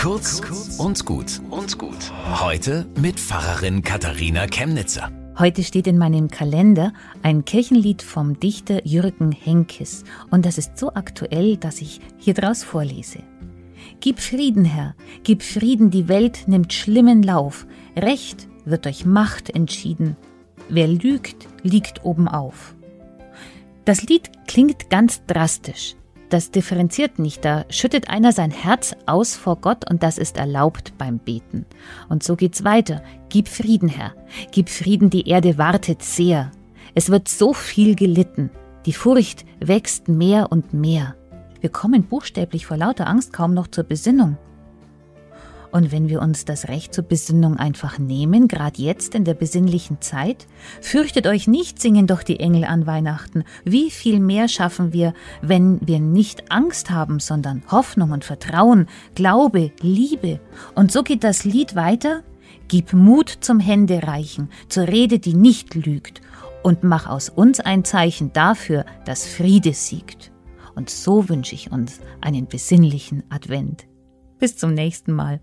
Kurz und gut und gut. Heute mit Pfarrerin Katharina Chemnitzer. Heute steht in meinem Kalender ein Kirchenlied vom Dichter Jürgen Henkes und das ist so aktuell, dass ich hier draus vorlese. Gib Frieden, Herr, gib Frieden, die Welt nimmt schlimmen Lauf. Recht wird durch Macht entschieden. Wer lügt, liegt obenauf. Das Lied klingt ganz drastisch. Das differenziert nicht, da schüttet einer sein Herz aus vor Gott und das ist erlaubt beim Beten. Und so geht's weiter. Gib Frieden, Herr. Gib Frieden, die Erde wartet sehr. Es wird so viel gelitten. Die Furcht wächst mehr und mehr. Wir kommen buchstäblich vor lauter Angst kaum noch zur Besinnung. Und wenn wir uns das Recht zur Besinnung einfach nehmen, gerade jetzt in der besinnlichen Zeit, fürchtet euch nicht, singen doch die Engel an Weihnachten. Wie viel mehr schaffen wir, wenn wir nicht Angst haben, sondern Hoffnung und Vertrauen, Glaube, Liebe. Und so geht das Lied weiter. Gib Mut zum Händereichen, zur Rede, die nicht lügt, und mach aus uns ein Zeichen dafür, dass Friede siegt. Und so wünsche ich uns einen besinnlichen Advent. Bis zum nächsten Mal.